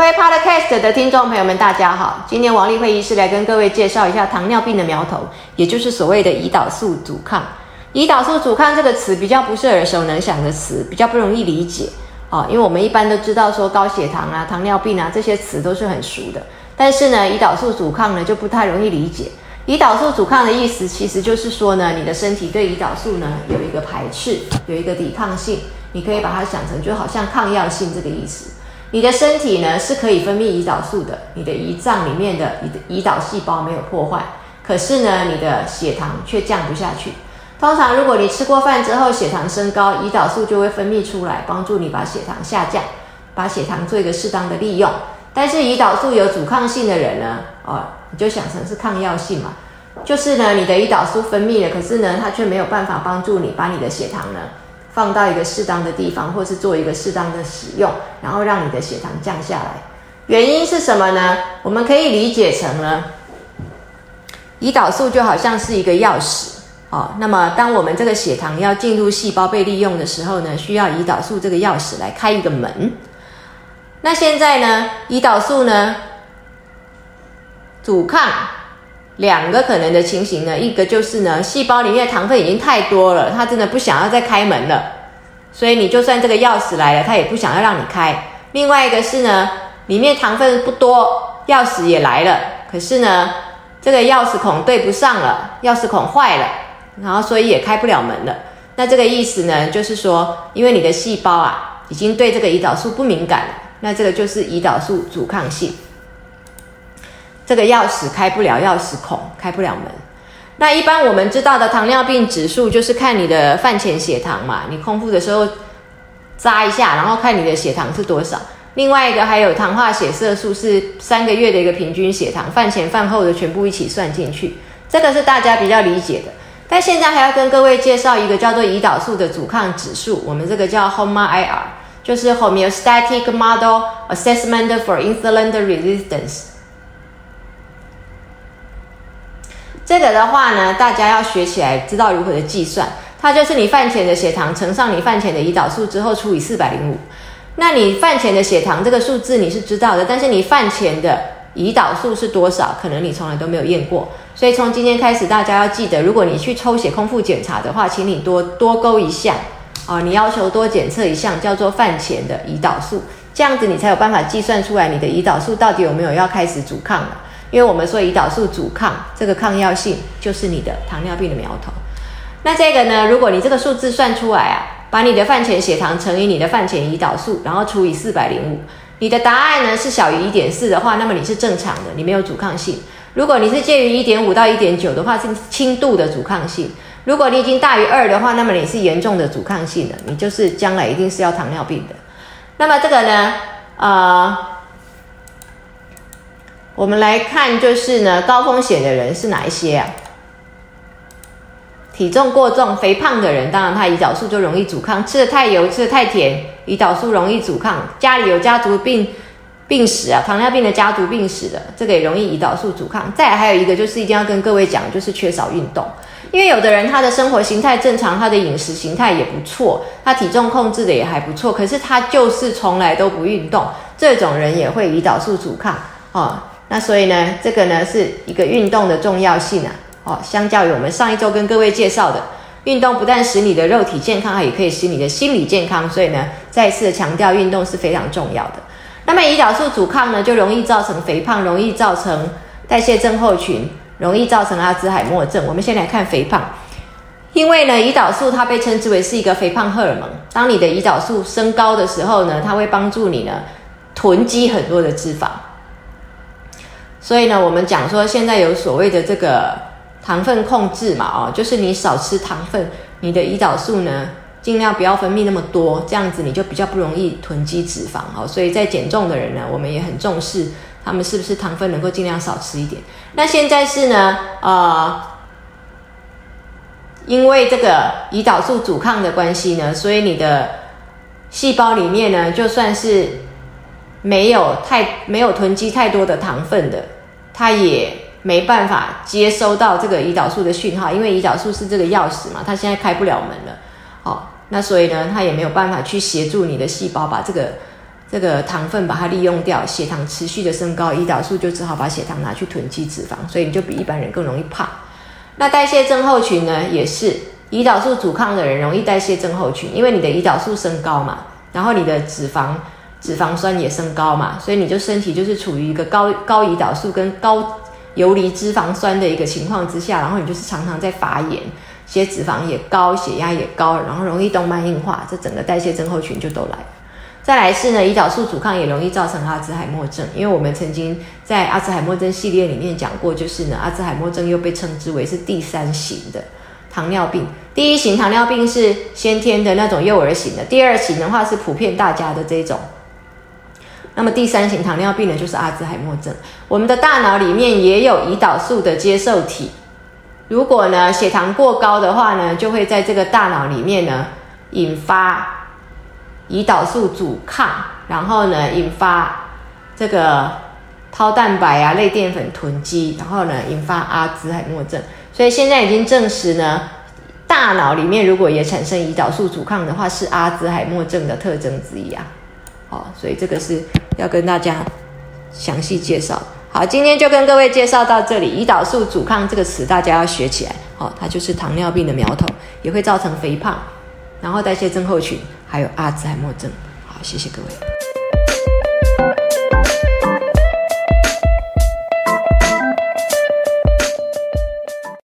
各位 Podcast 的听众朋友们，大家好。今天王丽慧医师来跟各位介绍一下糖尿病的苗头，也就是所谓的胰岛素阻抗。胰岛素阻抗这个词比较不是耳熟能详的词，比较不容易理解啊。因为我们一般都知道说高血糖啊、糖尿病啊这些词都是很熟的，但是呢，胰岛素阻抗呢就不太容易理解。胰岛素阻抗的意思其实就是说呢，你的身体对胰岛素呢有一个排斥，有一个抵抗性。你可以把它想成就好像抗药性这个意思。你的身体呢是可以分泌胰岛素的，你的胰脏里面的胰胰岛细胞没有破坏，可是呢，你的血糖却降不下去。通常如果你吃过饭之后血糖升高，胰岛素就会分泌出来，帮助你把血糖下降，把血糖做一个适当的利用。但是胰岛素有阻抗性的人呢，哦，你就想成是抗药性嘛，就是呢，你的胰岛素分泌了，可是呢，它却没有办法帮助你把你的血糖呢。放到一个适当的地方，或是做一个适当的使用，然后让你的血糖降下来。原因是什么呢？我们可以理解成呢，胰岛素就好像是一个钥匙哦。那么，当我们这个血糖要进入细胞被利用的时候呢，需要胰岛素这个钥匙来开一个门。那现在呢，胰岛素呢阻抗。两个可能的情形呢，一个就是呢，细胞里面的糖分已经太多了，它真的不想要再开门了，所以你就算这个钥匙来了，它也不想要让你开。另外一个是呢，里面糖分不多，钥匙也来了，可是呢，这个钥匙孔对不上了，钥匙孔坏了，然后所以也开不了门了。那这个意思呢，就是说，因为你的细胞啊，已经对这个胰岛素不敏感了，那这个就是胰岛素阻抗性。这个钥匙开不了钥匙孔，开不了门。那一般我们知道的糖尿病指数就是看你的饭前血糖嘛，你空腹的时候扎一下，然后看你的血糖是多少。另外一个还有糖化血色素，是三个月的一个平均血糖，饭前饭后的全部一起算进去。这个是大家比较理解的。但现在还要跟各位介绍一个叫做胰岛素的阻抗指数，我们这个叫 HOMA-IR，就是 Homeostatic Model Assessment for Insulin Resistance。这个的话呢，大家要学起来，知道如何的计算。它就是你饭前的血糖乘上你饭前的胰岛素之后除以四百零五。那你饭前的血糖这个数字你是知道的，但是你饭前的胰岛素是多少？可能你从来都没有验过。所以从今天开始，大家要记得，如果你去抽血空腹检查的话，请你多多勾一项啊，你要求多检测一项，叫做饭前的胰岛素，这样子你才有办法计算出来你的胰岛素到底有没有要开始阻抗了。因为我们说胰岛素阻抗这个抗药性就是你的糖尿病的苗头。那这个呢，如果你这个数字算出来啊，把你的饭前血糖乘以你的饭前胰岛素，然后除以四百零五，你的答案呢是小于一点四的话，那么你是正常的，你没有阻抗性。如果你是介于一点五到一点九的话，是轻度的阻抗性。如果你已经大于二的话，那么你是严重的阻抗性的，你就是将来一定是要糖尿病的。那么这个呢，呃。我们来看，就是呢，高风险的人是哪一些啊？体重过重、肥胖的人，当然他胰岛素就容易阻抗；吃的太油、吃的太甜，胰岛素容易阻抗；家里有家族病病史啊，糖尿病的家族病史的，这个也容易胰岛素阻抗。再还有一个，就是一定要跟各位讲，就是缺少运动。因为有的人他的生活形态正常，他的饮食形态也不错，他体重控制的也还不错，可是他就是从来都不运动，这种人也会胰岛素阻抗啊。那所以呢，这个呢是一个运动的重要性啊。哦，相较于我们上一周跟各位介绍的，运动不但使你的肉体健康，也可以使你的心理健康。所以呢，再一次的强调，运动是非常重要的。那么胰岛素阻抗呢，就容易造成肥胖，容易造成代谢症候群，容易造成阿兹海默症。我们先来看肥胖，因为呢，胰岛素它被称之为是一个肥胖荷尔蒙。当你的胰岛素升高的时候呢，它会帮助你呢囤积很多的脂肪。所以呢，我们讲说现在有所谓的这个糖分控制嘛，哦，就是你少吃糖分，你的胰岛素呢尽量不要分泌那么多，这样子你就比较不容易囤积脂肪哦。所以在减重的人呢，我们也很重视他们是不是糖分能够尽量少吃一点。那现在是呢，呃，因为这个胰岛素阻抗的关系呢，所以你的细胞里面呢，就算是没有太没有囤积太多的糖分的，它也没办法接收到这个胰岛素的讯号，因为胰岛素是这个钥匙嘛，它现在开不了门了。好，那所以呢，它也没有办法去协助你的细胞把这个这个糖分把它利用掉，血糖持续的升高，胰岛素就只好把血糖拿去囤积脂肪，所以你就比一般人更容易胖。那代谢症候群呢，也是胰岛素阻抗的人容易代谢症候群，因为你的胰岛素升高嘛，然后你的脂肪脂肪酸也升高嘛，所以你就身体就是处于一个高高胰岛素跟高游离脂肪酸的一个情况之下，然后你就是常常在发炎，血脂肪也高，血压也高，然后容易动脉硬化，这整个代谢症候群就都来。再来是呢，胰岛素阻抗也容易造成阿兹海默症，因为我们曾经在阿兹海默症系列里面讲过，就是呢，阿兹海默症又被称之为是第三型的糖尿病。第一型糖尿病是先天的那种幼儿型的，第二型的话是普遍大家的这种。那么第三型糖尿病呢，就是阿兹海默症。我们的大脑里面也有胰岛素的接受体，如果呢血糖过高的话呢，就会在这个大脑里面呢引发。胰岛素阻抗，然后呢，引发这个掏蛋白啊、类淀粉囤积，然后呢，引发阿兹海默症。所以现在已经证实呢，大脑里面如果也产生胰岛素阻抗的话，是阿兹海默症的特征之一啊。哦，所以这个是要跟大家详细介绍。好，今天就跟各位介绍到这里。胰岛素阻抗这个词大家要学起来。好，它就是糖尿病的苗头，也会造成肥胖，然后代谢症候群。还有阿兹海默症，好，谢谢各位。